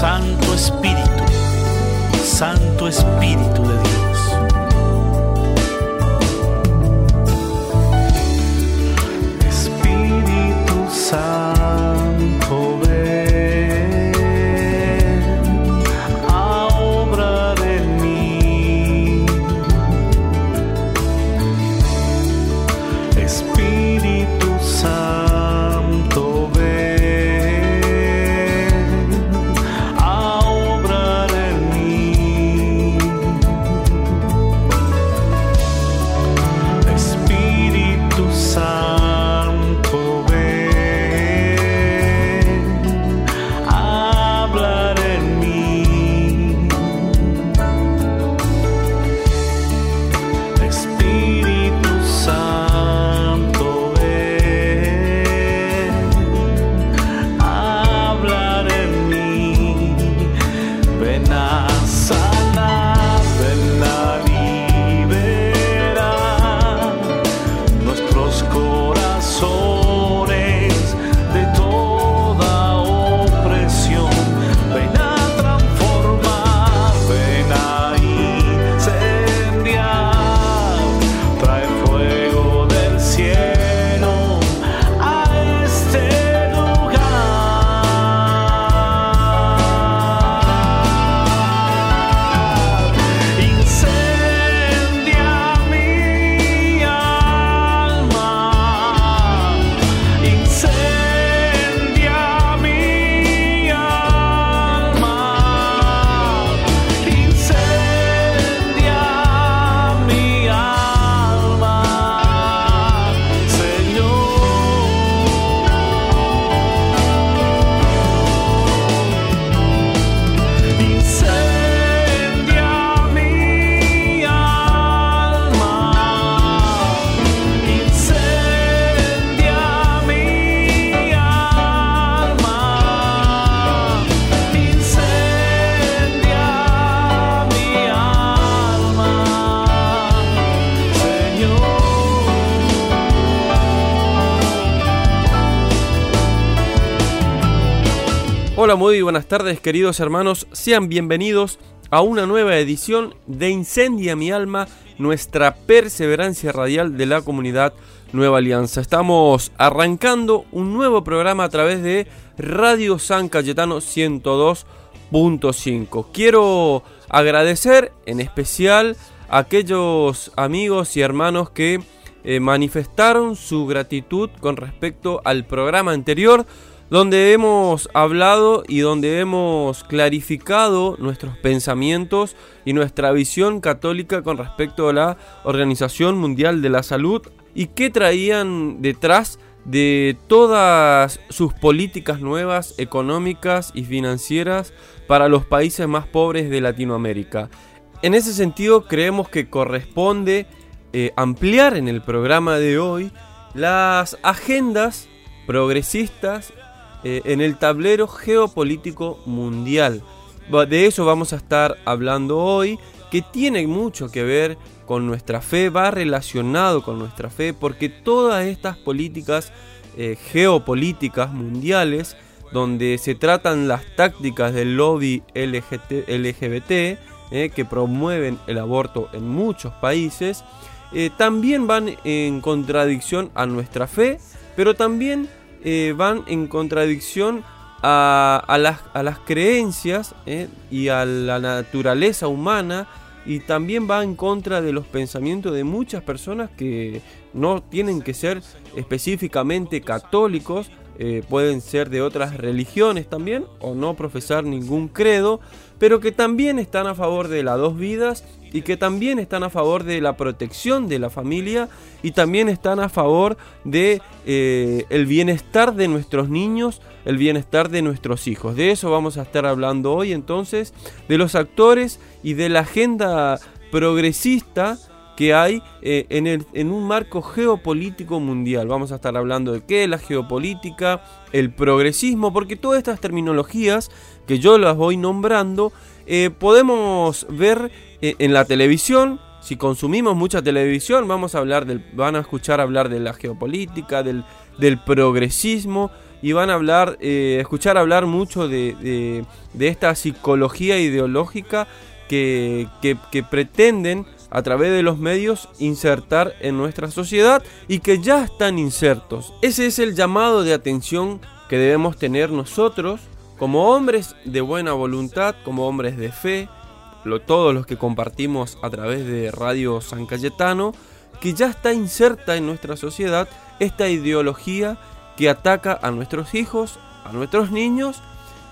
Santo Espíritu, Santo Espíritu de Dios. Muy buenas tardes queridos hermanos, sean bienvenidos a una nueva edición de Incendia mi alma, nuestra perseverancia radial de la comunidad Nueva Alianza. Estamos arrancando un nuevo programa a través de Radio San Cayetano 102.5. Quiero agradecer en especial a aquellos amigos y hermanos que eh, manifestaron su gratitud con respecto al programa anterior donde hemos hablado y donde hemos clarificado nuestros pensamientos y nuestra visión católica con respecto a la Organización Mundial de la Salud y qué traían detrás de todas sus políticas nuevas económicas y financieras para los países más pobres de Latinoamérica. En ese sentido creemos que corresponde eh, ampliar en el programa de hoy las agendas progresistas eh, en el tablero geopolítico mundial. De eso vamos a estar hablando hoy, que tiene mucho que ver con nuestra fe, va relacionado con nuestra fe, porque todas estas políticas eh, geopolíticas mundiales, donde se tratan las tácticas del lobby LGBT, eh, que promueven el aborto en muchos países, también van en contradicción a nuestra fe, pero también eh, van en contradicción a, las, creencias eh, y a la naturaleza humana y también va en contra de los pensamientos de muchas personas que no tienen que ser específicamente católicos, eh, pueden ser de otras religiones también o no profesar ningún credo, pero que también están a favor de las dos vidas y que también están a favor de la protección de la familia y también están a favor de eh, el bienestar de nuestros niños, el bienestar de nuestros hijos. De eso vamos a estar hablando hoy entonces, de los actores y de la agenda progresista que hay eh, en, el, en un marco geopolítico mundial. Vamos a estar hablando de qué la geopolítica, el progresismo, porque todas estas terminologías que yo las voy nombrando, eh, podemos ver en la televisión, si consumimos mucha televisión, vamos a hablar del, van a escuchar hablar de la geopolítica, del, del progresismo, y van a hablar, eh, escuchar hablar mucho de, esta psicología ideológica que, que pretenden a través de los medios insertar en nuestra sociedad y que ya están insertos. Ese es el llamado de atención que debemos tener nosotros como hombres de buena voluntad, como hombres de fe, todos los que compartimos a través de Radio San Cayetano, que ya está inserta en nuestra sociedad esta ideología que ataca a nuestros hijos, a nuestros niños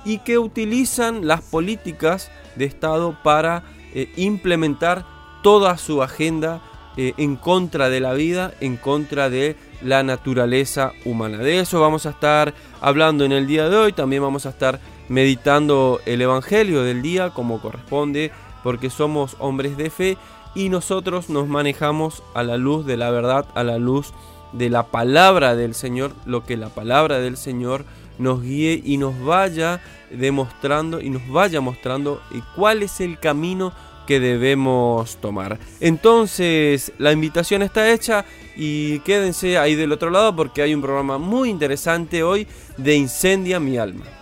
y que utilizan las políticas de Estado para eh, implementar toda su agenda eh, en contra de la vida, en contra de la naturaleza humana. De eso vamos a estar hablando en el día de hoy, también vamos a estar meditando el Evangelio del día como corresponde, porque somos hombres de fe y nosotros nos manejamos a la luz de la verdad, a la luz de la palabra del Señor, lo que la palabra del Señor nos guíe y nos vaya demostrando y nos vaya mostrando cuál es el camino que debemos tomar. Entonces, la invitación está hecha y quédense ahí del otro lado porque hay un programa muy interesante hoy de Incendia mi alma.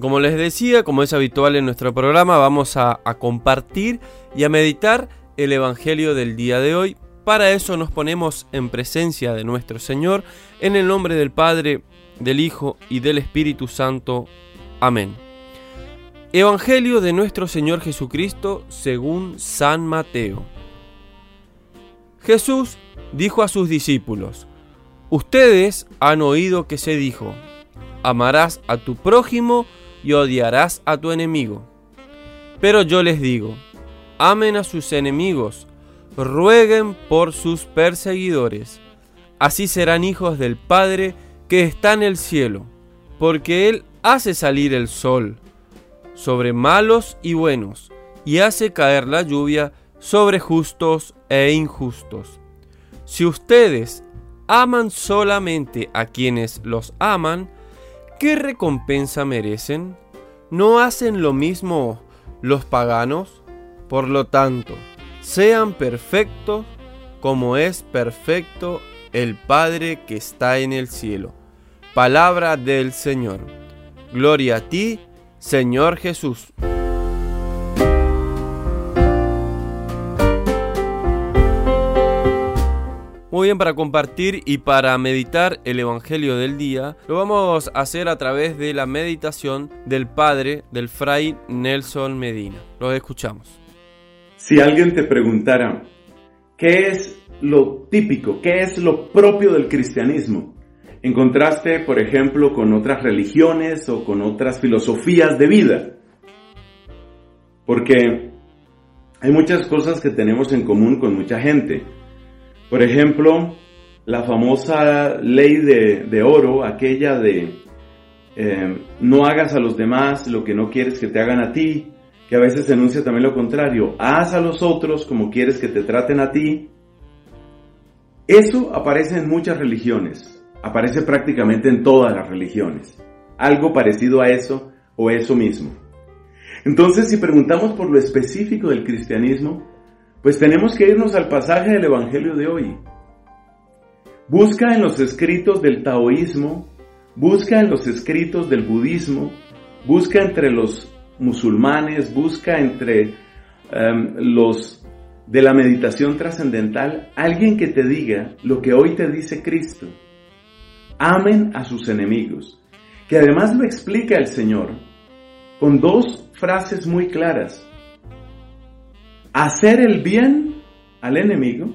Como les decía, como es habitual en nuestro programa, vamos a, compartir y a meditar el Evangelio del día de hoy para eso nos ponemos en presencia de nuestro Señor, en el nombre del Padre, del Hijo y del Espíritu Santo. Amén. Evangelio de nuestro Señor Jesucristo según San Mateo. Jesús dijo a sus discípulos, Ustedes han oído que se dijo, amarás a tu prójimo odiarás a tu enemigo. Pero yo les digo, amen a sus enemigos, rueguen por sus perseguidores. Así serán hijos del Padre que está en el cielo, porque Él hace salir el sol sobre malos y buenos, y hace caer la lluvia sobre justos e injustos. Si ustedes aman solamente a quienes los aman, ¿qué recompensa merecen? ¿No hacen lo mismo los paganos? Por lo tanto, sean perfectos como es perfecto el Padre que está en el cielo. Palabra del Señor. Gloria a ti, Señor Jesús. Muy bien, para compartir y para meditar el Evangelio del día, lo vamos a hacer a través de la meditación del Padre, del Fray Nelson Medina. Lo escuchamos. Si alguien te preguntara, ¿qué es lo típico, qué es lo propio del cristianismo? En contraste, por ejemplo, con otras religiones o con otras filosofías de vida. Porque hay muchas cosas que tenemos en común con mucha gente. Por ejemplo, la famosa ley de, oro, aquella de eh, no hagas a los demás lo que no quieres que te hagan a ti, que a veces enuncia también lo contrario, haz a los otros como quieres que te traten a ti. Eso aparece en muchas religiones, aparece prácticamente en todas las religiones, algo parecido a eso o eso mismo. Entonces, si preguntamos por lo específico del cristianismo, pues tenemos que irnos al pasaje del Evangelio de hoy. Busca en los escritos del taoísmo, busca en los escritos del budismo, busca entre los musulmanes, busca entre em, los de la meditación trascendental alguien que te diga lo que hoy te dice Cristo. Amen a sus enemigos, que además lo explica el Señor con dos frases muy claras. Hacer el bien al enemigo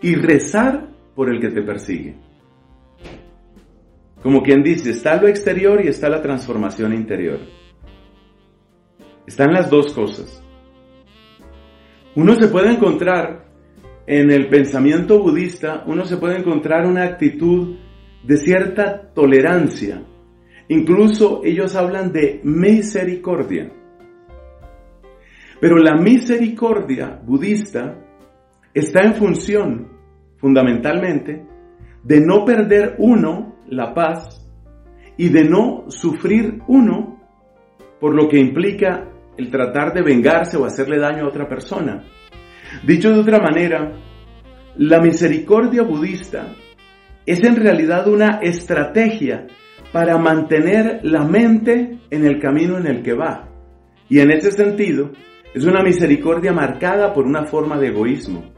y rezar por el que te persigue. Como quien dice, está lo exterior y está la transformación interior. Están las dos cosas. Uno se puede encontrar en el pensamiento budista, uno se puede encontrar una actitud de cierta tolerancia. Incluso ellos hablan de misericordia. Pero la misericordia budista está en función, fundamentalmente, de no perder uno la paz y de no sufrir uno por lo que implica el tratar de vengarse o hacerle daño a otra persona. Dicho de otra manera, la misericordia budista es en realidad una estrategia para mantener la mente en el camino en el que va. Y en ese sentido, es una misericordia marcada por una forma de egoísmo.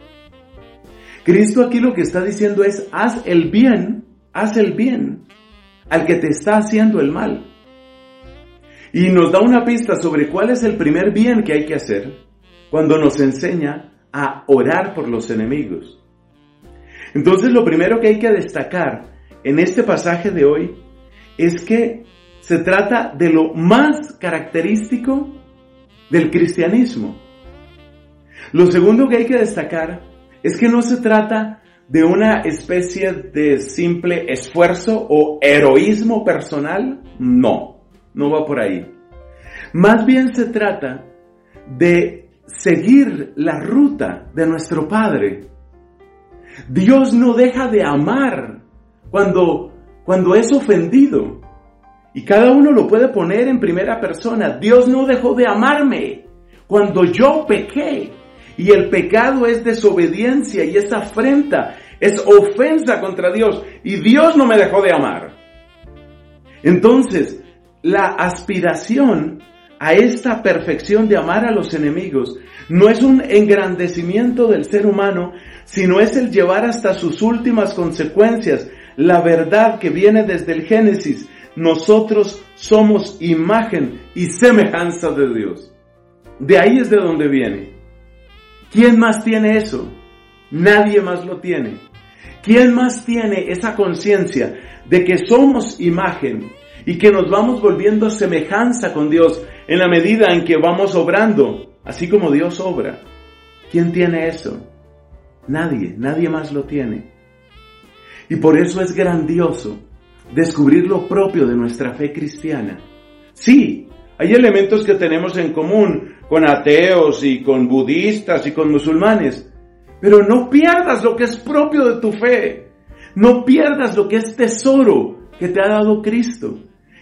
Cristo aquí lo que está diciendo es, haz el bien, haz el bien al que te está haciendo el mal. Y nos da una pista sobre cuál es el primer bien que hay que hacer cuando nos enseña a orar por los enemigos. Entonces lo primero que hay que destacar en este pasaje de hoy es que se trata de lo más característico del cristianismo. Lo segundo que hay que destacar es que no se trata de una especie de simple esfuerzo o heroísmo personal. No, no va por ahí. Más bien se trata de seguir la ruta de nuestro Padre. Dios no deja de amar cuando, cuando es ofendido. Y cada uno lo puede poner en primera persona. Dios no dejó de amarme cuando yo pequé. Y el pecado es desobediencia y es afrenta, es ofensa contra Dios. Y Dios no me dejó de amar. Entonces, la aspiración a esta perfección de amar a los enemigos no es un engrandecimiento del ser humano, sino es el llevar hasta sus últimas consecuencias la verdad que viene desde el Génesis. Nosotros somos imagen y semejanza de Dios. De ahí es de donde viene. ¿Quién más tiene eso? Nadie más lo tiene. ¿Quién más tiene esa conciencia de que somos imagen y que nos vamos volviendo semejanza con Dios en la medida en que vamos obrando, así como Dios obra? ¿Quién tiene eso? Nadie, nadie más lo tiene. Y por eso es grandioso descubrir lo propio de nuestra fe cristiana. Sí, hay elementos que tenemos en común con ateos y con budistas y con musulmanes, pero no pierdas lo que es propio de tu fe. No pierdas lo que es tesoro que te ha dado Cristo,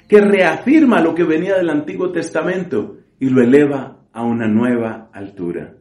que reafirma lo que venía del Antiguo Testamento y lo eleva a una nueva altura.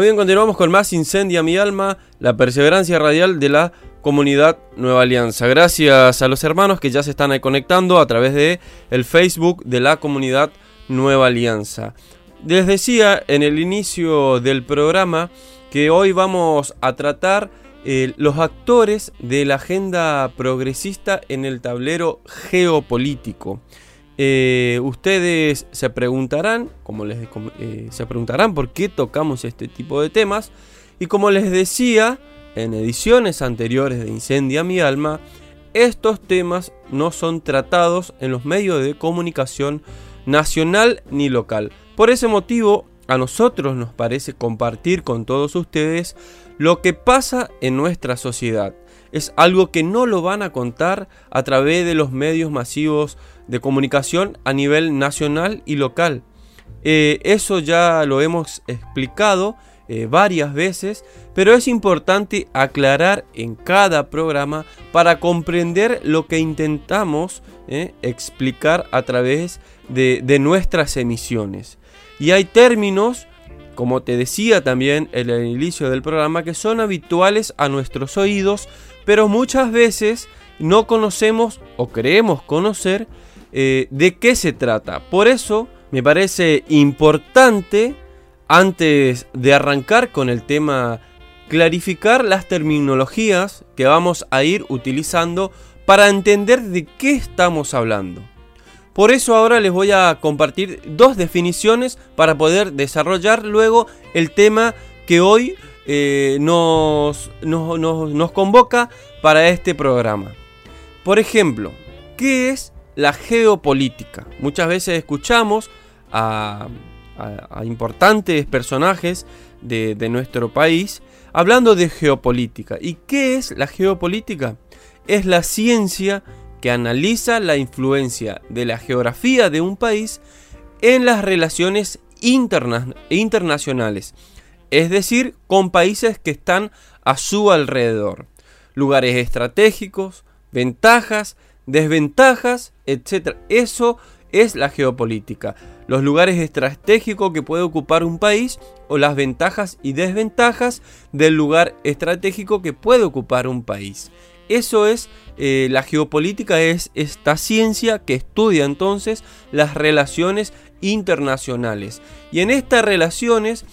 Muy bien, continuamos con más Incendia mi alma, la perseverancia radial de la comunidad Nueva Alianza. Gracias a los hermanos que ya se están conectando a través de el Facebook de la comunidad Nueva Alianza. Les decía en el inicio del programa que hoy vamos a tratar eh, los actores de la agenda progresista en el tablero geopolítico. Eh, ustedes se preguntarán, eh, se preguntarán por qué tocamos este tipo de temas. Y como les decía en ediciones anteriores de Incendia mi alma, estos temas no son tratados en los medios de comunicación nacional ni local. Por ese motivo, a nosotros nos parece compartir con todos ustedes lo que pasa en nuestra sociedad. Es algo que no lo van a contar a través de los medios masivos de comunicación a nivel nacional y local. Eh, eso ya lo hemos explicado eh, varias veces, pero es importante aclarar en cada programa para comprender lo que intentamos eh, explicar a través de, de nuestras emisiones. Y hay términos como te decía también en el inicio del programa, que son habituales a nuestros oídos, pero muchas veces no conocemos o creemos conocer eh, de qué se trata. Por eso me parece importante, antes de arrancar con el tema, clarificar las terminologías que vamos a ir utilizando para entender de qué estamos hablando. Por eso ahora les voy a compartir dos definiciones para poder desarrollar luego el tema que hoy eh, nos, convoca para este programa. Por ejemplo, ¿qué es la geopolítica. Muchas veces escuchamos a, importantes personajes de, nuestro país hablando de geopolítica. ¿Y qué es la geopolítica? Es la ciencia que analiza la influencia de la geografía de un país en las relaciones internacionales, es decir, con países que están a su alrededor, lugares estratégicos, ventajas, desventajas, etc. Eso es la geopolítica. Los lugares estratégicos que puede ocupar un país o las ventajas y desventajas del lugar estratégico que puede ocupar un país. Eso es eh, la geopolítica, es esta ciencia que estudia entonces las relaciones internacionales. Y en estas relaciones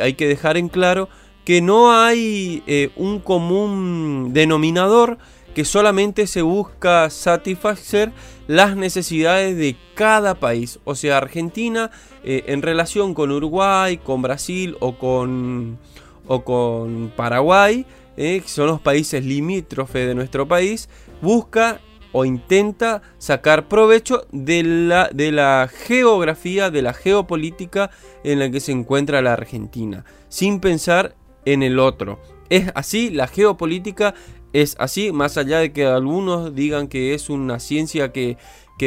hay que dejar en claro que no hay eh, un común denominador que solamente se busca satisfacer las necesidades de cada país. O sea, Argentina eh, en relación con Uruguay, con Brasil o con, o con Paraguay, eh, que son los países limítrofes de nuestro país, busca o intenta sacar provecho de la, de la geografía, de la geopolítica en la que se encuentra la Argentina, sin pensar en el otro. Es así, la geopolítica es así, más allá de que algunos digan que es una ciencia que,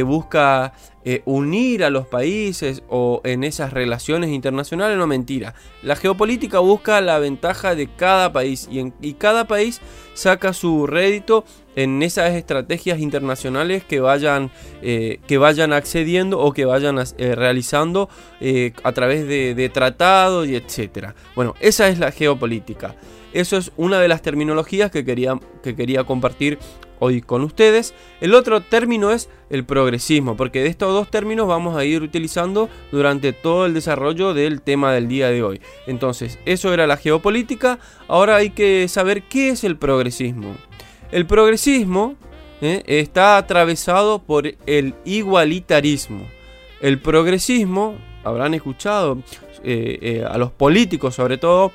busca eh, unir a los países o en esas relaciones internacionales, no mentira. La geopolítica busca la ventaja de cada país y, en, cada país saca su rédito en esas estrategias internacionales que vayan, eh, que vayan accediendo o que vayan eh, realizando a través de, de tratados y etcétera. Bueno, esa es la geopolítica. Eso es una de las terminologías que quería, que quería compartir hoy con ustedes. El otro término es el progresismo, porque de estos dos términos vamos a ir utilizando durante todo el desarrollo del tema del día de hoy. Entonces, eso era la geopolítica, ahora hay que saber qué es el progresismo. El progresismo eh, está atravesado por el igualitarismo. El progresismo, habrán escuchado eh, eh, a los políticos sobre todo,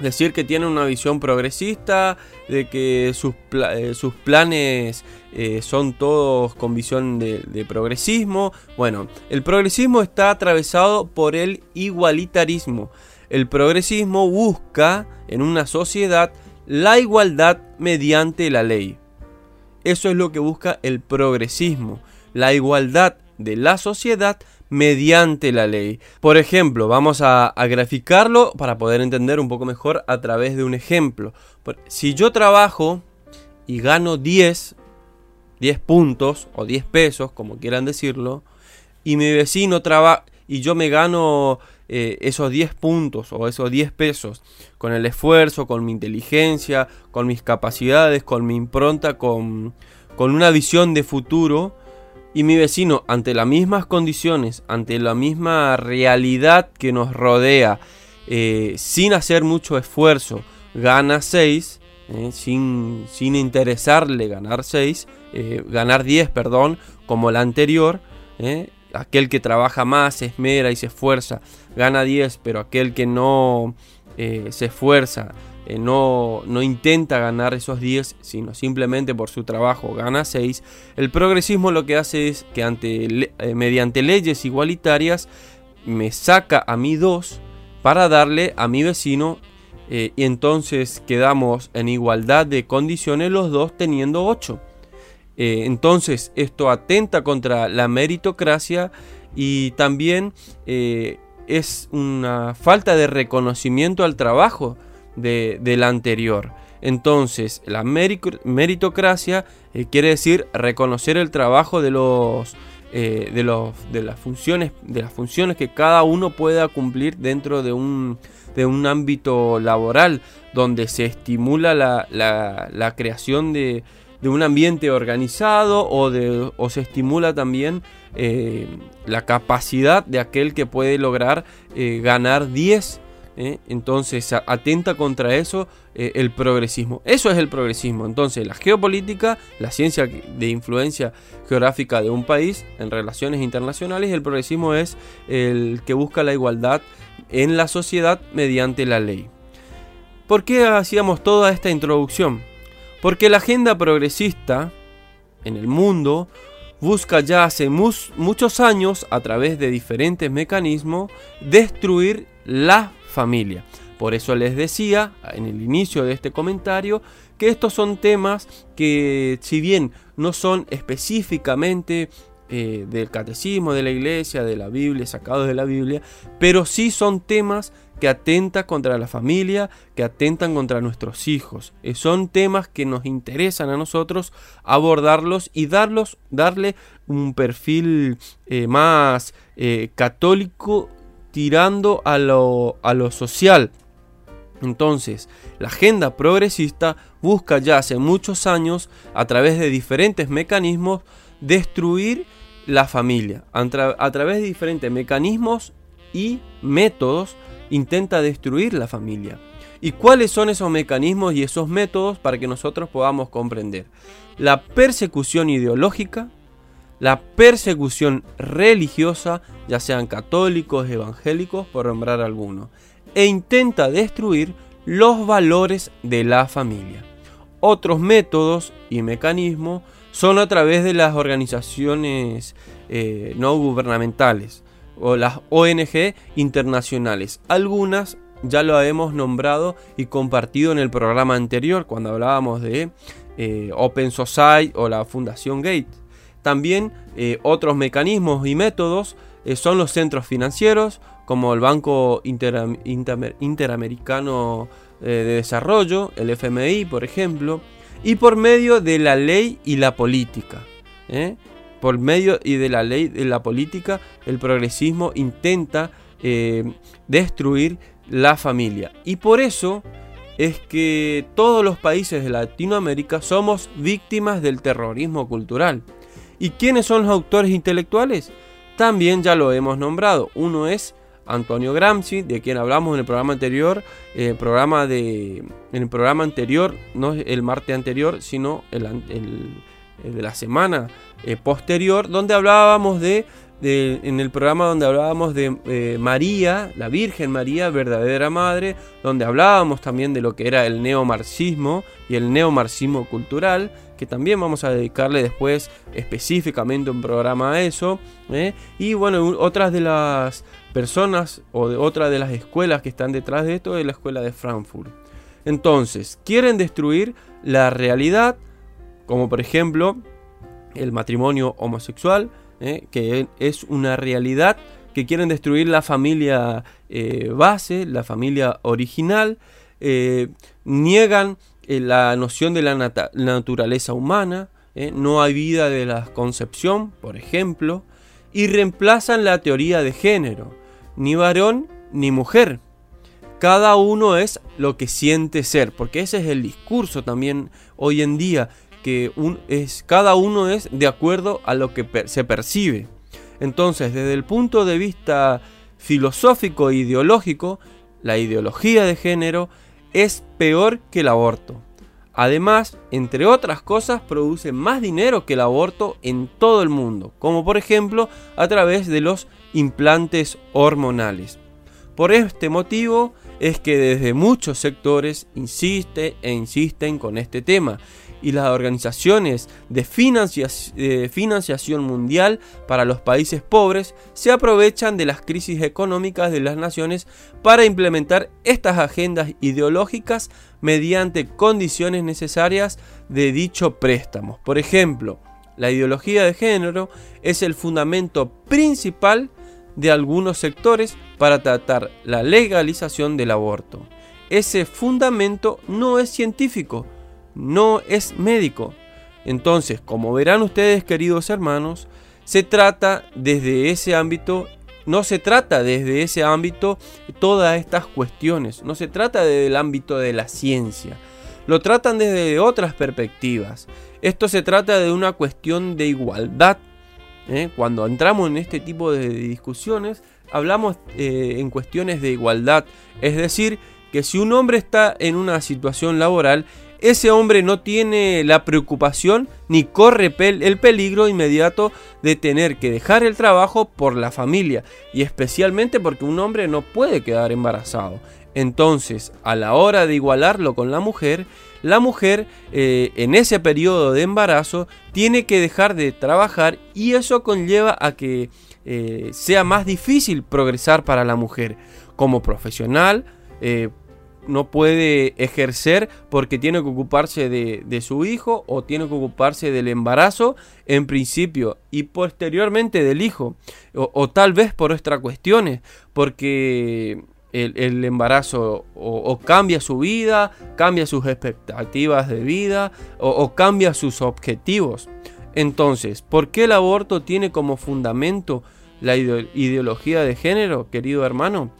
decir que tiene una visión progresista, de que sus, eh, sus planes eh, son todos con visión de, progresismo. Bueno, el progresismo está atravesado por el igualitarismo. El progresismo busca en una sociedad la igualdad mediante la ley. Eso es lo que busca el progresismo, la igualdad de la sociedad mediante la ley. Por ejemplo, vamos a, graficarlo para poder entender un poco mejor a través de un ejemplo. Si yo trabajo y gano 10, 10 puntos o 10 pesos, como quieran decirlo, y mi vecino trabaja y yo me gano eh, esos 10 puntos o esos 10 pesos con el esfuerzo, con mi inteligencia, con mis capacidades, con mi impronta, con, con una visión de futuro, y mi vecino, ante las mismas condiciones, ante la misma realidad que nos rodea, eh, sin hacer mucho esfuerzo, gana 6, eh, sin, sin, interesarle ganar 6, eh, ganar 10, perdón, como la anterior, aquel que trabaja más, se esmera y se esfuerza, gana 10, pero aquel que no se esfuerza, eh, no, no, intenta ganar esos 10, sino simplemente por su trabajo gana 6, el progresismo lo que hace es que eh, mediante leyes igualitarias me saca a mí 2 para darle a mi vecino eh, y entonces quedamos en igualdad de condiciones los dos teniendo 8. Entonces esto atenta contra la meritocracia y también es una falta de reconocimiento al trabajo de, la anterior. Entonces, la meritocracia eh, quiere decir reconocer el trabajo de los, eh, de los de las funciones de las funciones que cada uno pueda cumplir dentro de un, de un ámbito laboral donde se estimula la, la, creación de, de, un ambiente organizado o, de, o se estimula también eh, la capacidad de aquel que puede lograr ganar 10 ¿eh? Entonces atenta contra eso eh, el progresismo. Eso es el progresismo. Entonces la geopolítica, la ciencia de influencia geográfica de un país en relaciones internacionales, el progresismo es el que busca la igualdad en la sociedad mediante la ley. ¿Por qué hacíamos toda esta introducción? Porque la agenda progresista en el mundo busca ya hace muchos años, a través de diferentes mecanismos, destruir la familia. Por eso les decía en el inicio de este comentario que estos son temas que si bien no son específicamente eh, del catecismo, de la iglesia, de la Biblia, sacados de la Biblia, pero sí son temas que atentan contra la familia, que atentan contra nuestros hijos. Eh, son temas que nos interesan a nosotros abordarlos y darlos, darle un perfil eh, más católico tirando a lo, a lo social. Entonces, la agenda progresista busca ya hace muchos años, a través de diferentes mecanismos, destruir la familia. A, través de diferentes mecanismos y métodos, intenta destruir la familia. ¿Y cuáles son esos mecanismos y esos métodos para que nosotros podamos comprender? La persecución ideológica, la persecución religiosa, ya sean católicos, evangélicos, por nombrar algunos, e intenta destruir los valores de la familia. Otros métodos y mecanismos son a través de las organizaciones eh, no gubernamentales o las ONG internacionales. Algunas ya lo hemos nombrado y compartido en el programa anterior cuando hablábamos de eh, Open Society o la Fundación Gates. También eh, otros mecanismos y métodos eh, son los centros financieros, como el Banco Interamericano de Desarrollo, el FMI, por ejemplo, y por medio de la ley y la política. Por medio y de la ley y la política, el progresismo intenta destruir la familia. Y por eso es que todos los países de Latinoamérica somos víctimas del terrorismo cultural. ¿Y quiénes son los autores intelectuales? También ya lo hemos nombrado. Uno es Antonio Gramsci, de quien hablamos en el programa anterior, el programa de, en el programa anterior, no el martes anterior, sino el, de la semana eh, posterior, donde hablábamos de, en el programa donde hablábamos de eh, María, la Virgen María, verdadera madre, donde hablábamos también de lo que era el neomarxismo y el neomarxismo cultural, que también vamos a dedicarle después específicamente un programa a eso. ¿eh? Y bueno, otras de las personas o de otras de las escuelas que están detrás de esto es la escuela de Frankfurt. Entonces, quieren destruir la realidad, como por ejemplo el matrimonio homosexual, ¿eh? que es una realidad que quieren destruir la familia eh, base, la familia original, niegan eh, la noción de la naturaleza humana, no hay vida de la concepción, por ejemplo, y reemplazan la teoría de género, ni varón ni mujer. Cada uno es lo que siente ser, porque ese es el discurso también hoy en día, que es, cada uno es de acuerdo a lo que se percibe. Entonces, desde el punto de vista filosófico e ideológico, la ideología de género es peor que el aborto. Además, entre otras cosas, produce más dinero que el aborto en todo el mundo, como por ejemplo a través de los implantes hormonales. Por este motivo es que desde muchos sectores insiste e insisten con este tema y las organizaciones de, financiación mundial para los países pobres se aprovechan de las crisis económicas de las naciones para implementar estas agendas ideológicas mediante condiciones necesarias de dicho préstamo. Por ejemplo, la ideología de género es el fundamento principal de algunos sectores para tratar la legalización del aborto. Ese fundamento no es científico, no es médico. Entonces, como verán ustedes, queridos hermanos, se trata desde ese ámbito, no se trata desde ese ámbito todas estas cuestiones, no se trata desde el ámbito de la ciencia, lo tratan desde otras perspectivas. Esto se trata de una cuestión de igualdad. ¿eh? Cuando entramos en este tipo de discusiones, hablamos eh, en cuestiones de igualdad, es decir, que si un hombre está en una situación laboral, ese hombre no tiene la preocupación ni corre el peligro inmediato de tener que dejar el trabajo por la familia y especialmente porque un hombre no puede quedar embarazado. Entonces, a la hora de igualarlo con la mujer, la mujer eh, en ese periodo de embarazo tiene que dejar de trabajar y eso conlleva a que eh, sea más difícil progresar para la mujer como profesional, eh, no puede ejercer porque tiene que ocuparse de, su hijo o tiene que ocuparse del embarazo en principio y posteriormente del hijo o, tal vez por otras cuestiones porque el, embarazo o, cambia su vida, cambia sus expectativas de vida o cambia sus objetivos. Entonces, ¿por qué el aborto tiene como fundamento la ideología de género, querido hermano?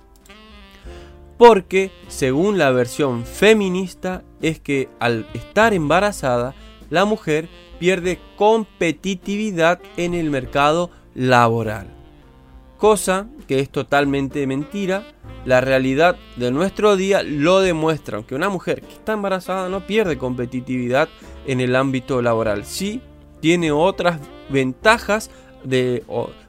Porque según la versión feminista es que al estar embarazada la mujer pierde competitividad en el mercado laboral. Cosa que es totalmente mentira. La realidad de nuestro día lo demuestra, aunque una mujer que está embarazada no pierde competitividad en el ámbito laboral. Sí tiene otras ventajas, de,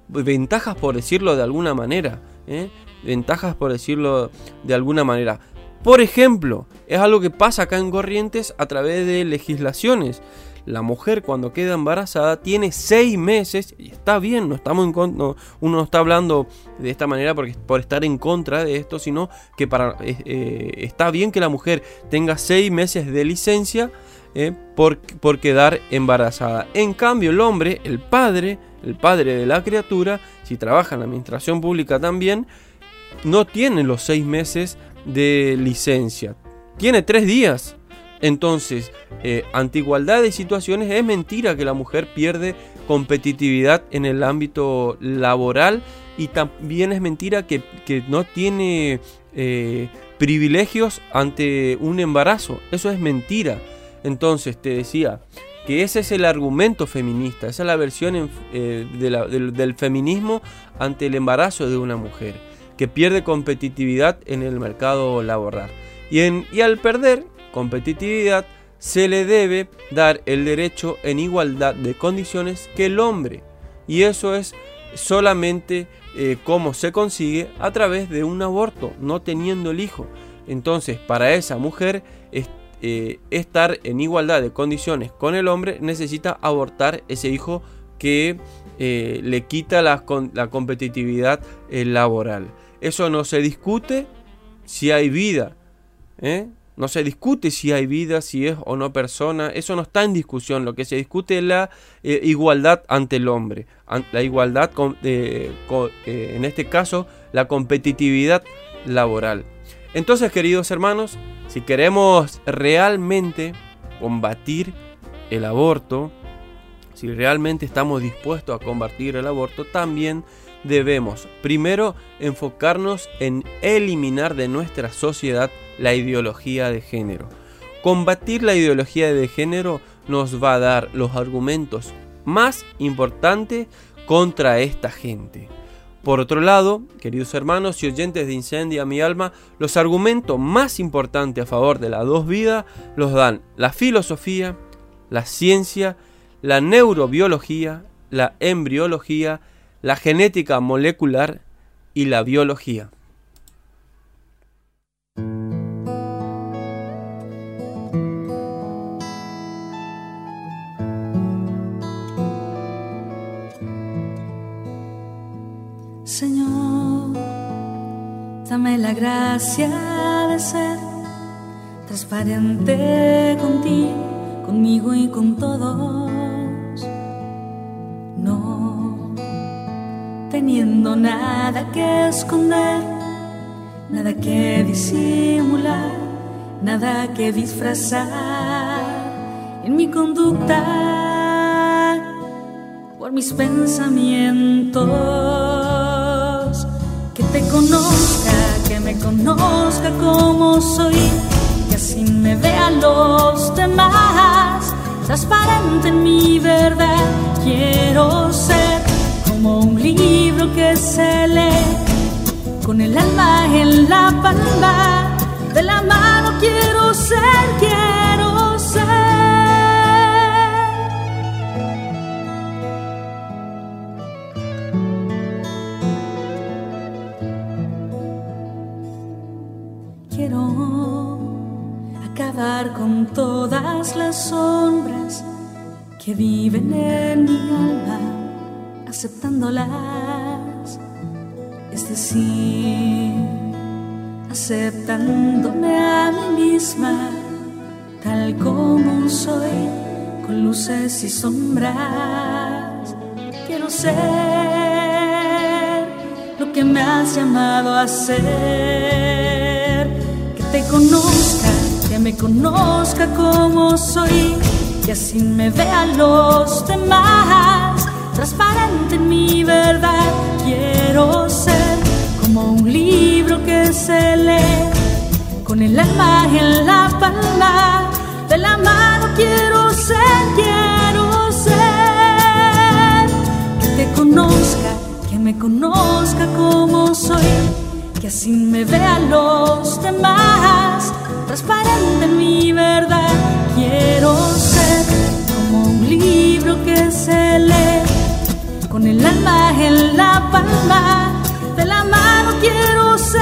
ventajas por decirlo de alguna manera. ¿eh? Ventajas por decirlo de alguna manera. Por ejemplo, es algo que pasa acá en Corrientes a través de legislaciones. La mujer cuando queda embarazada tiene seis meses, y está bien, no estamos en uno no está hablando de esta manera porque, por estar en contra de esto, sino que para, eh, está bien que la mujer tenga seis meses de licencia eh, por, por quedar embarazada. En cambio, el hombre, el padre, el padre de la criatura, si trabaja en la administración pública también, no tiene los seis meses de licencia. Tiene tres días. Entonces, eh, ante igualdad de situaciones, es mentira que la mujer pierde competitividad en el ámbito laboral y también es mentira que, no tiene eh, privilegios ante un embarazo. Eso es mentira. Entonces, te decía que ese es el argumento feminista, esa es la versión eh, del feminismo ante el embarazo de una mujer que pierde competitividad en el mercado laboral. Y, en, y al perder competitividad, se le debe dar el derecho en igualdad de condiciones que el hombre. Y eso es solamente eh, cómo se consigue a través de un aborto, no teniendo el hijo. Entonces, para esa mujer, eh, estar en igualdad de condiciones con el hombre necesita abortar ese hijo que eh, le quita la, la competitividad laboral. Eso no se discute si hay vida. ¿eh? No se discute si hay vida, si es o no persona. Eso no está en discusión. Lo que se discute es la eh, igualdad ante el hombre. La igualdad, eh, en este caso, la competitividad laboral. Entonces, queridos hermanos, si queremos realmente combatir el aborto, si realmente estamos dispuestos a combatir el aborto, también debemos primero enfocarnos en eliminar de nuestra sociedad la ideología de género. Combatir la ideología de género nos va a dar los argumentos más importantes contra esta gente. Por otro lado, queridos hermanos y oyentes de Incendia mi alma, los argumentos más importantes a favor de la dos vidas los dan la filosofía, la ciencia, la neurobiología, la embriología, la genética molecular y la biología. Señor, dame la gracia de ser transparente contigo, conmigo y con todos. Teniendo nada que esconder, nada que disimular, nada que disfrazar. En mi conducta por mis pensamientos te conozca, que me conozca como soy, que así me vean los demás, transparente en mi verdad, quiero ser un libro que se lee, con el alma en la palma de la mano quiero ser, quiero ser. con todas las sombras que viven en mi alma, aceptándolas, es decir, aceptándome a mí misma, tal como soy, con luces y sombras. Quiero ser lo que me has llamado a ser, que te conozca que me conozca como soy, que así me vean los demás, transparente en mi verdad, quiero ser como un libro que se lee, con el alma en la palma de la mano, quiero ser, quiero ser, que te conozca, que me conozca como soy, que así me vean los demás. Transparente en mi verdad. Quiero ser como un libro que se lee, con el alma en la palma de la mano. Quiero ser,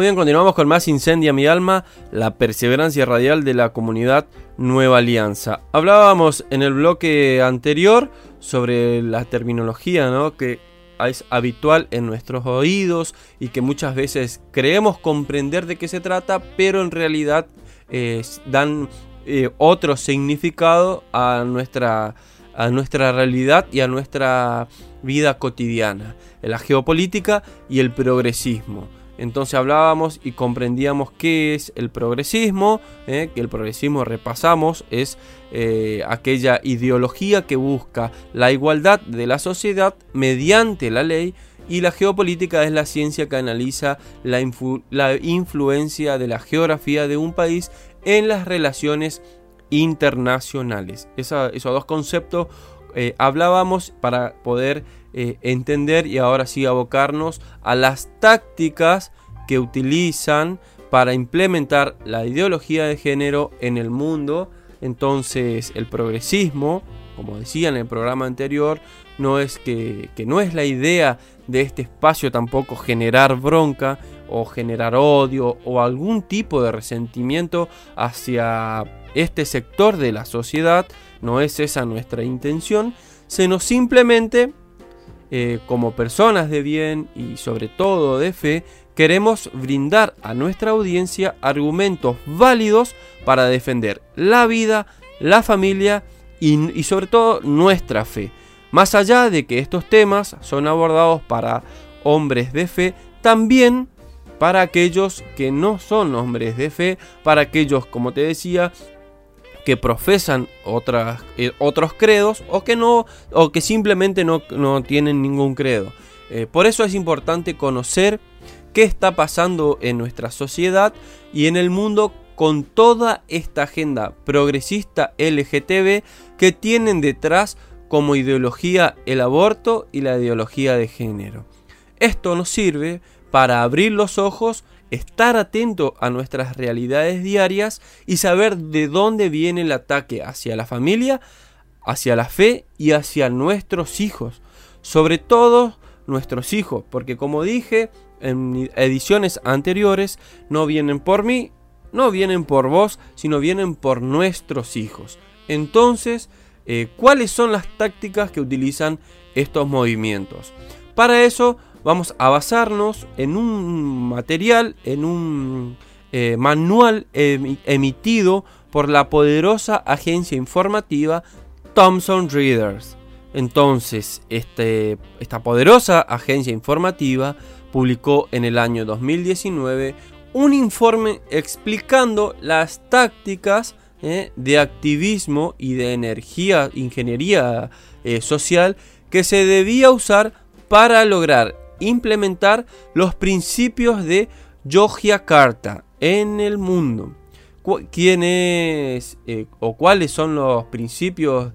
Muy bien, continuamos con más Incendia mi alma, la perseverancia radial de la comunidad Nueva Alianza. Hablábamos en el bloque anterior sobre la terminología ¿no? que es habitual en nuestros oídos y que muchas veces creemos comprender de qué se trata, pero en realidad eh, dan eh, otro significado a nuestra, a nuestra realidad y a nuestra vida cotidiana. La geopolítica y el progresismo. Entonces hablábamos y comprendíamos qué es el progresismo, ¿eh? que el progresismo repasamos es eh, aquella ideología que busca la igualdad de la sociedad mediante la ley y la geopolítica es la ciencia que analiza la, influencia de la geografía de un país en las relaciones internacionales. esos dos conceptos eh, hablábamos para poder eh, entender y ahora sí abocarnos a las tácticas que utilizan para implementar la ideología de género en el mundo. Entonces el progresismo, como decía en el programa anterior, no es que, que no es la idea de este espacio tampoco generar bronca o generar odio o algún tipo de resentimiento hacia este sector de la sociedad, no es esa nuestra intención, sino simplemente eh, como personas de bien y sobre todo de fe, queremos brindar a nuestra audiencia argumentos válidos para defender la vida, la familia y, sobre todo nuestra fe. Más allá de que estos temas son abordados para hombres de fe, también para aquellos que no son hombres de fe, para aquellos, como te decía, que profesan otras, eh, otros credos o que, no, o que simplemente no, tienen ningún credo. Eh, por eso es importante conocer qué está pasando en nuestra sociedad y en el mundo con toda esta agenda progresista LGTB que tienen detrás como ideología el aborto y la ideología de género. Esto nos sirve para abrir los ojos, estar atento a nuestras realidades diarias y saber de dónde viene el ataque hacia la familia, hacia la fe y hacia nuestros hijos. Sobre todo nuestros hijos, porque como dije en ediciones anteriores, no vienen por mí, no vienen por vos, sino vienen por nuestros hijos. Entonces, eh, ¿cuáles son las tácticas que utilizan estos movimientos? Para eso vamos a basarnos en un material, en un eh, manual emitido por la poderosa agencia informativa Thomson Readers. Entonces, este, esta poderosa agencia informativa publicó en el año 2019 un informe explicando las tácticas eh, de activismo y de energía, ingeniería eh, social que se debía usar para lograr implementar los principios de Yogyakarta en el mundo. ¿Quiénes eh, o cuáles son los principios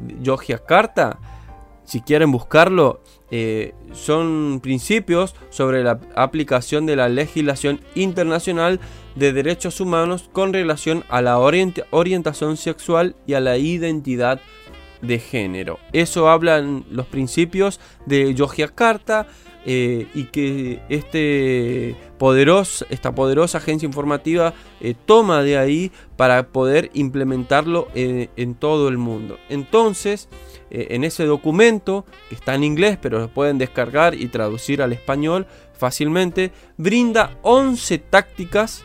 de Yogyakarta? Si quieren buscarlo, eh, son principios sobre la aplicación de la legislación internacional de derechos humanos con relación a la orientación sexual y a la identidad de género. Eso hablan los principios de Yogyakarta eh, y que este esta poderosa agencia informativa eh, toma de ahí para poder implementarlo en todo el mundo. Entonces, eh, en ese documento, que está en inglés, pero lo pueden descargar y traducir al español fácilmente, brinda 11 tácticas,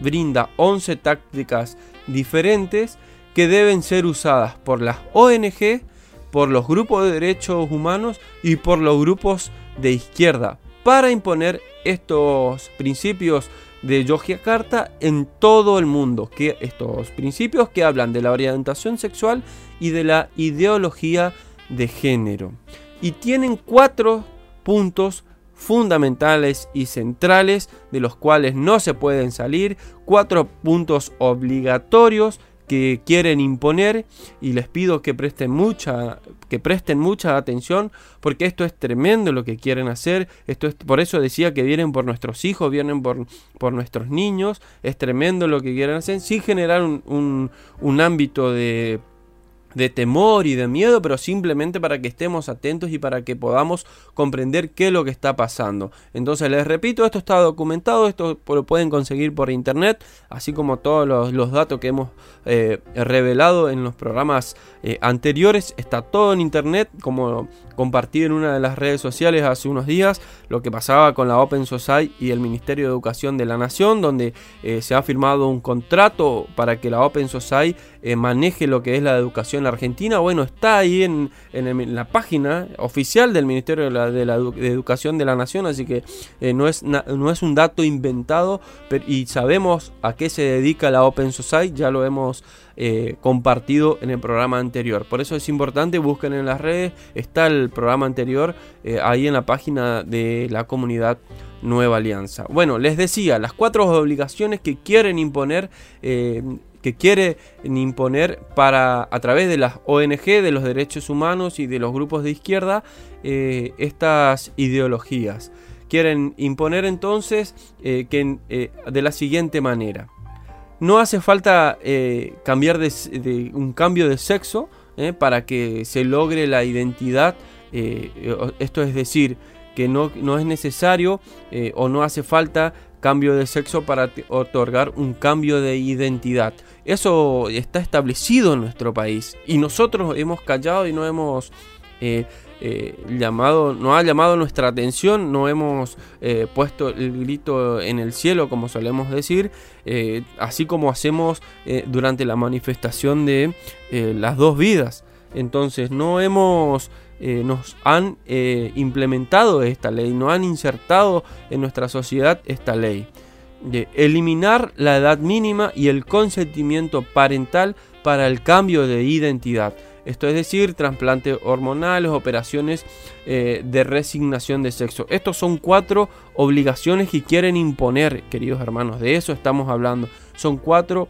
brinda 11 tácticas diferentes que deben ser usadas por las ONG, por los grupos de derechos humanos y por los grupos de izquierda para imponer estos principios de Yogyakarta en todo el mundo. Que estos principios que hablan de la orientación sexual y de la ideología de género. Y tienen cuatro puntos fundamentales y centrales de los cuales no se pueden salir, cuatro puntos obligatorios que quieren imponer y les pido que presten mucha que presten mucha atención porque esto es tremendo lo que quieren hacer. Esto es por eso decía que vienen por nuestros hijos vienen por, por nuestros niños. Es tremendo lo que quieren hacer sin generar un, un ámbito de de temor y de miedo, pero simplemente para que estemos atentos y para que podamos comprender qué es lo que está pasando. Entonces les repito, esto está documentado, esto lo pueden conseguir por internet, así como todos los, datos que hemos eh, revelado en los programas eh, anteriores, está todo en internet, como compartí en una de las redes sociales hace unos días, lo que pasaba con la Open Society y el Ministerio de Educación de la Nación, donde eh, se ha firmado un contrato para que la Open Society maneje lo que es la educación Argentina, bueno, está ahí en, la página oficial del Ministerio de, la, Educación de la Nación, así que eh, no, es no es un dato inventado y sabemos a qué se dedica la Open Society, ya lo hemos eh, compartido en el programa anterior. Por eso es importante, busquen en las redes, está el programa anterior eh, ahí en la página de la comunidad Nueva Alianza. Bueno, les decía, las cuatro obligaciones que quieren imponer que quiere imponer para a través de las ONG, de los derechos humanos y de los grupos de izquierda eh, estas ideologías. Quieren imponer entonces eh, que eh, de la siguiente manera. No hace falta cambiar de, un cambio de sexo para que se logre la identidad. esto es decir, que no, no es necesario o no hace falta cambio de sexo para otorgar un cambio de identidad. Eso está establecido en nuestro país y nosotros hemos callado y no hemos eh, eh, llamado, no ha llamado nuestra atención, no hemos eh, puesto el grito en el cielo, como solemos decir, así como hacemos durante la manifestación de las dos vidas. Entonces no hemos, nos han implementado esta ley, no han insertado en nuestra sociedad esta ley de eliminar la edad mínima y el consentimiento parental para el cambio de identidad. Esto es decir, trasplantes hormonales, operaciones eh, de resignación de sexo. Estos son cuatro obligaciones que quieren imponer, queridos hermanos. De eso estamos hablando. Son cuatro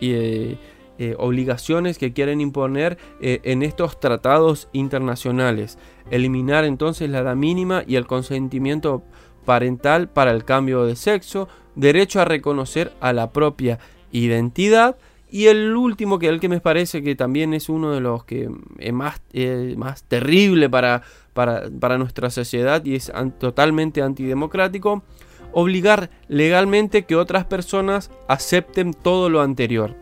eh, eh, obligaciones que quieren imponer en estos tratados internacionales. Eliminar entonces la edad mínima y el consentimiento parental para el cambio de sexo, derecho a reconocer a la propia identidad y el último, que el que me parece que también es uno de los que es más, más terrible para, para, nuestra sociedad y es totalmente antidemocrático, obligar legalmente que otras personas acepten todo lo anterior.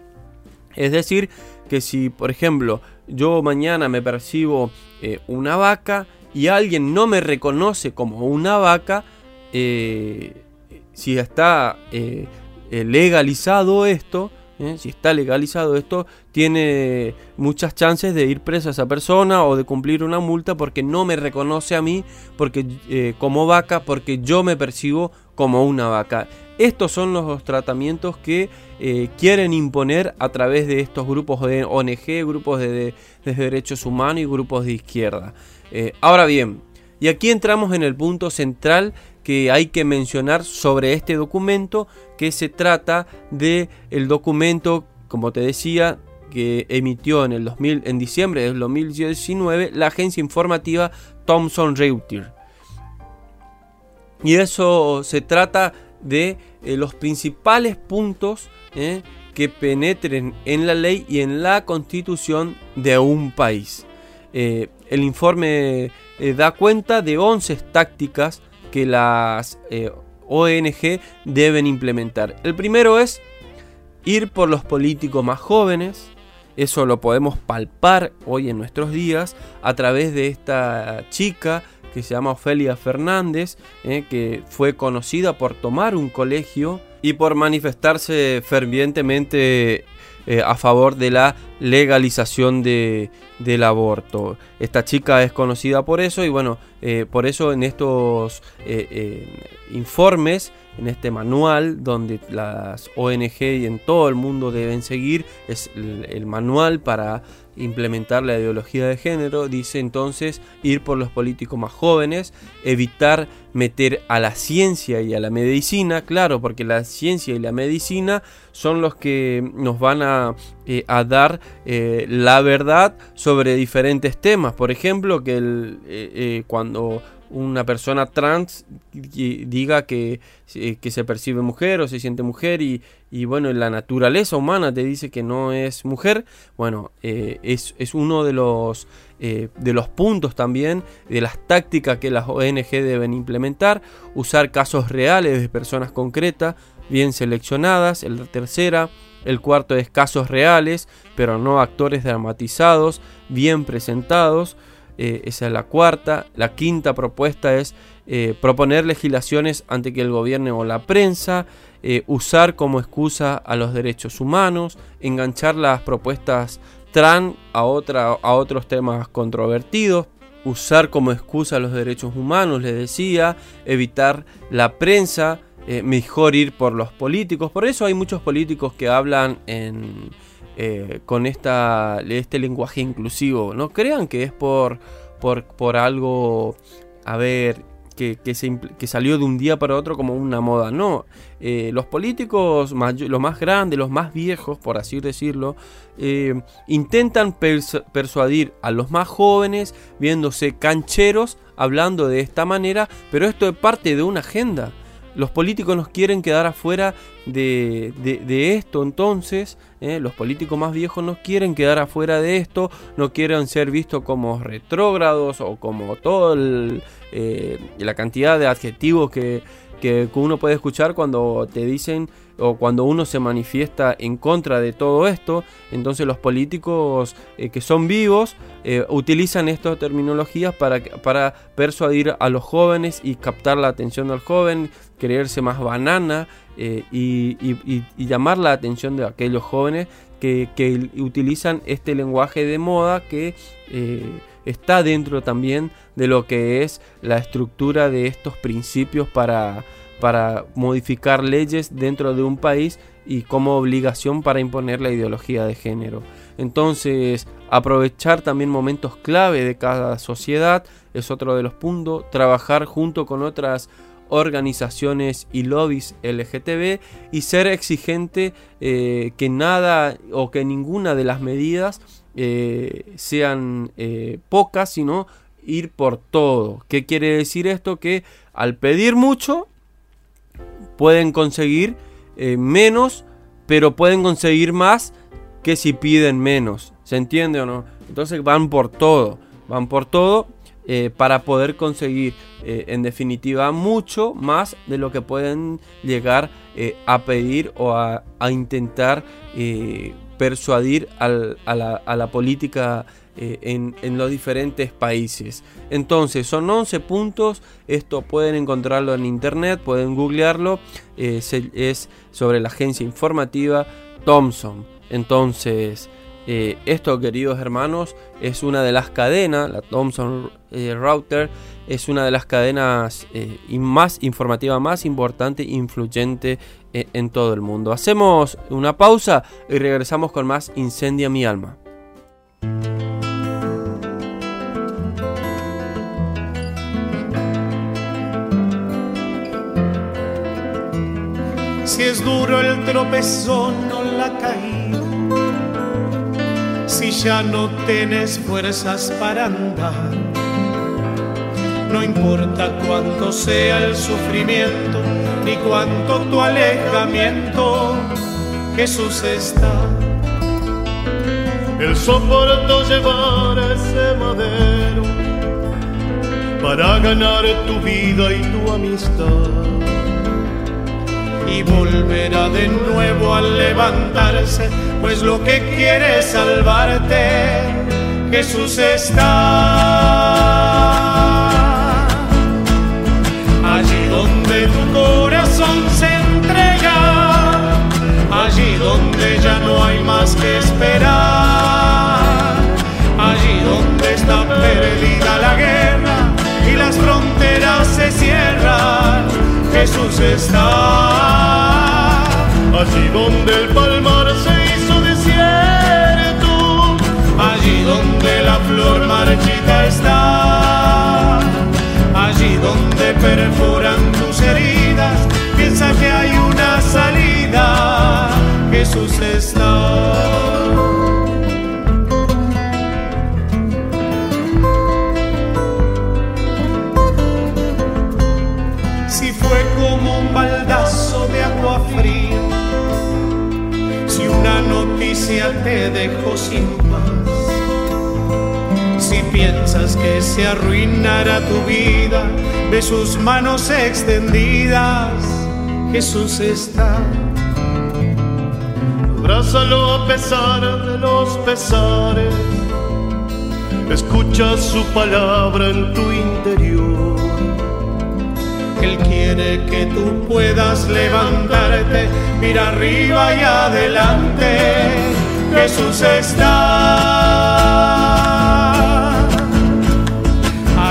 Es decir, que si, por ejemplo, yo mañana me percibo eh, una vaca y alguien no me reconoce como una vaca, eh, si está eh, eh, legalizado esto, si está legalizado esto, tiene muchas chances de ir presa esa persona o de cumplir una multa porque no me reconoce a mí porque, como vaca, porque yo me percibo como una vaca. Estos son los tratamientos que quieren imponer a través de estos grupos de ONG, grupos de, derechos humanos y grupos de izquierda. ahora bien, y aquí entramos en el punto central que hay que mencionar sobre este documento, que se trata de el documento, como te decía, que emitió en, el 2000, en diciembre del 2019 la agencia informativa Thomson Reuters. Y eso se trata de eh, los principales puntos eh, que penetren en la ley y en la constitución de un país. Eh, el informe da cuenta de 11 tácticas que las eh, ONG deben implementar. El primero es ir por los políticos más jóvenes. Eso lo podemos palpar hoy en nuestros días a través de esta chica que se llama Ofelia Fernández, eh, que fue conocida por tomar un colegio y por manifestarse fervientemente eh, a favor de la legalización de, del aborto. Esta chica es conocida por eso y bueno, eh, por eso en estos eh, informes, en este manual donde las ONG y en todo el mundo deben seguir, es el manual para implementar la ideología de género, dice entonces ir por los políticos más jóvenes, evitar meter a la ciencia y a la medicina, claro, porque la ciencia y la medicina son los que nos van a, eh, dar eh, la verdad sobre diferentes temas. Por ejemplo, que el, eh, cuando una persona trans diga que, eh, que, se percibe mujer o se siente mujer y, y, bueno, la naturaleza humana te dice que no es mujer, bueno, eh, es, es, uno de los, eh, de los puntos también de las tácticas que las ONG deben implementar, usar casos reales de personas concretas, bien seleccionadas, el tercera, el cuarto es casos reales, pero no actores dramatizados, bien presentados, eh, esa es la cuarta. La quinta propuesta es eh, proponer legislaciones ante que el gobierno o la prensa, eh, usar como excusa a los derechos humanos, enganchar las propuestas TRAN a, a otros temas controvertidos, usar como excusa los derechos humanos, les decía, evitar la prensa, mejor ir por los políticos. Por eso hay muchos políticos que hablan en eh, con esta, este lenguaje inclusivo. No crean que es por, por, algo, a ver, que, que, salió de un día para otro como una moda. No, eh, los políticos, los más grandes, los más viejos, por así decirlo, eh, intentan persuadir a los más jóvenes viéndose cancheros hablando de esta manera, pero esto es parte de una agenda. Los políticos nos quieren quedar afuera de, esto, entonces ¿eh? los políticos más viejos nos quieren quedar afuera de esto, no quieren ser vistos como retrógrados o como toda eh, la cantidad de adjetivos que, que, uno puede escuchar cuando te dicen o cuando uno se manifiesta en contra de todo esto. Entonces los políticos eh, que son vivos eh, utilizan estas terminologías para, para persuadir a los jóvenes y captar la atención del joven, creerse más banana eh, y, llamar la atención de aquellos jóvenes que, utilizan este lenguaje de moda que está dentro también de lo que es la estructura de estos principios para, para modificar leyes dentro de un país y como obligación para imponer la ideología de género. Entonces, aprovechar también momentos clave de cada sociedad es otro de los puntos, trabajar junto con otras organizaciones y lobbies LGTB y ser exigente eh, que nada o que ninguna de las medidas eh, sean eh, pocas, sino ir por todo. ¿Qué quiere decir esto? Que al pedir mucho pueden conseguir menos, pero pueden conseguir más que si piden menos. ¿Se entiende o no? Entonces van por todo, van por todo eh, para poder conseguir eh, en definitiva mucho más de lo que pueden llegar eh, a pedir o a, intentar persuadir a, la, política en, los diferentes países. Entonces son 11 puntos, esto pueden encontrarlo en internet, pueden googlearlo, es sobre la agencia informativa Thomson. Entonces, eh, esto, queridos hermanos, es una de las cadenas, la Thomson eh, Router, es una de las cadenas eh, más informativa, más importante, influyente en todo el mundo. Hacemos una pausa y regresamos con más Incendia mi alma. Si es duro el tropezón o la caída ya no tienes fuerzas para andar. No importa cuánto sea el sufrimiento ni cuánto tu alejamiento, Jesús está. El soporto llevar ese madero para ganar tu vida y tu amistad y volverá de nuevo a levantarse, pues lo que quiere es salvarte, Jesús está. Allí donde tu corazón se entrega, allí donde ya no hay más que esperar, allí donde está perdida la guerra y las fronteras se cierran Jesús está. Allí donde el palmar se hizo desierto, allí donde la flor marchita está, allí donde perforan tus heridas, piensa que hay una salida, Jesús está. Te dejo sin paz. Si piensas que se arruinará tu vida de sus manos extendidas, Jesús está. Abrázalo a pesar de los pesares, escucha su palabra en tu interior. Él quiere que tú puedas levantarte, mira arriba y adelante Jesús está.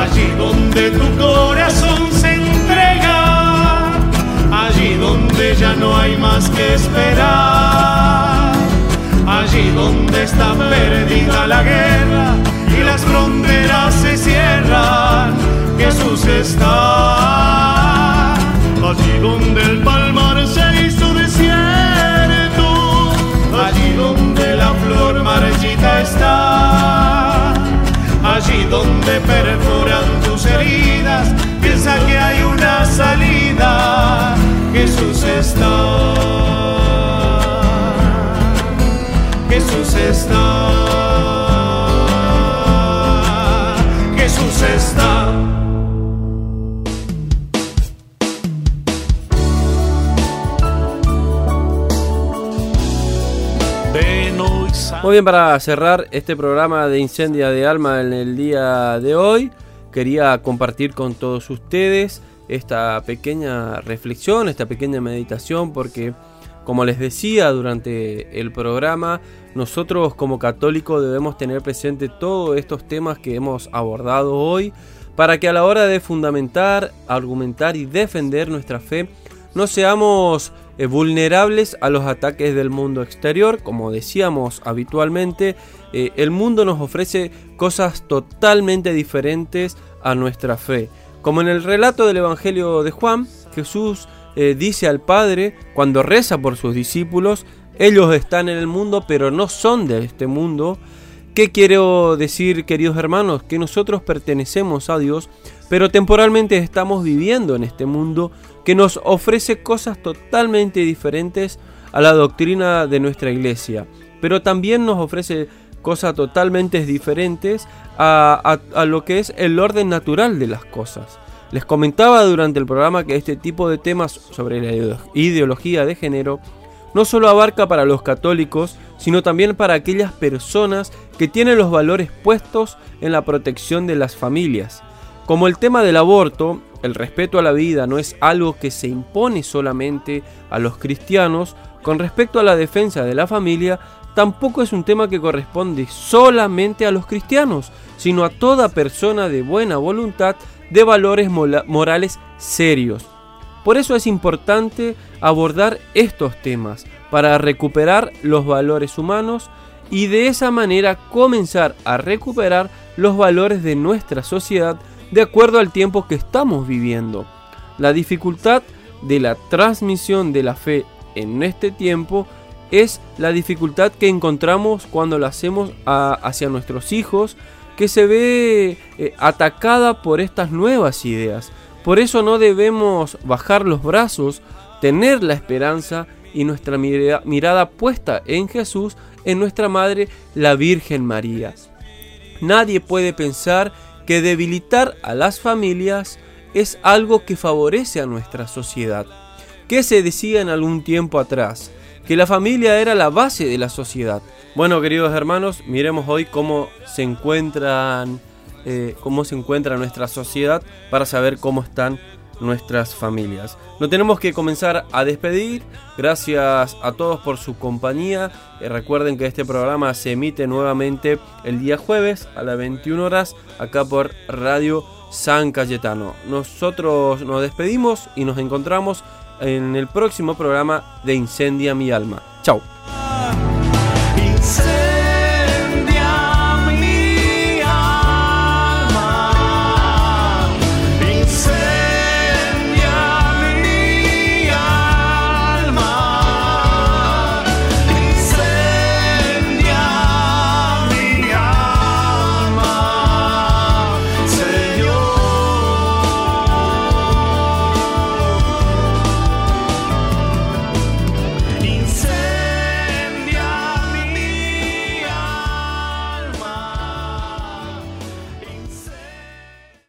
Allí donde tu corazón se entrega, allí donde ya no hay más que esperar, allí donde está perdida la guerra y las fronteras se cierran, Jesús está. Allí donde el palmar se hizo desierto, allí donde está. Allí donde perforan tus heridas, piensa que hay una salida. Jesús está. Jesús está. Jesús está. Bien, para cerrar este programa de Incendia de Alma en el día de hoy, quería compartir con todos ustedes esta pequeña reflexión, esta pequeña meditación, porque como les decía durante el programa, nosotros como católicos debemos tener presente todos estos temas que hemos abordado hoy, para que a la hora de fundamentar, argumentar y defender nuestra fe, no seamos vulnerables a los ataques del mundo exterior. Como decíamos habitualmente, eh, el mundo nos ofrece cosas totalmente diferentes a nuestra fe. Como en el relato del Evangelio de Juan, Jesús eh, dice al Padre, cuando reza por sus discípulos, ellos están en el mundo, pero no son de este mundo. ¿Qué quiero decir, queridos hermanos? Que nosotros pertenecemos a Dios, pero temporalmente estamos viviendo en este mundo que nos ofrece cosas totalmente diferentes a la doctrina de nuestra iglesia, pero también nos ofrece cosas totalmente diferentes a, lo que es el orden natural de las cosas. Les comentaba durante el programa que este tipo de temas sobre la ideología de género no solo abarca para los católicos, sino también para aquellas personas que tienen los valores puestos en la protección de las familias. Como el tema del aborto, el respeto a la vida no es algo que se impone solamente a los cristianos, con respecto a la defensa de la familia, tampoco es un tema que corresponde solamente a los cristianos, sino a toda persona de buena voluntad de valores morales serios. Por eso es importante abordar estos temas, para recuperar los valores humanos y de esa manera comenzar a recuperar los valores de nuestra sociedad de acuerdo al tiempo que estamos viviendo. La dificultad de la transmisión de la fe en este tiempo es la dificultad que encontramos cuando la hacemos hacia nuestros hijos, que se ve eh, atacada por estas nuevas ideas. Por eso no debemos bajar los brazos, tener la esperanza y nuestra mirada puesta en Jesús, en nuestra Madre, la Virgen María. Nadie puede pensar que debilitar a las familias es algo que favorece a nuestra sociedad. ¿Qué se decía en algún tiempo atrás? Que la familia era la base de la sociedad. Bueno, queridos hermanos, miremos hoy cómo se encuentran, eh, cómo se encuentra nuestra sociedad para saber cómo están nuestras familias. No tenemos que comenzar a despedir. Gracias a todos por su compañía. Eh, recuerden que este programa se emite nuevamente el día jueves a las 21 horas acá por Radio San Cayetano. Nosotros nos despedimos y nos encontramos en el próximo programa de Incendia mi alma. Chao.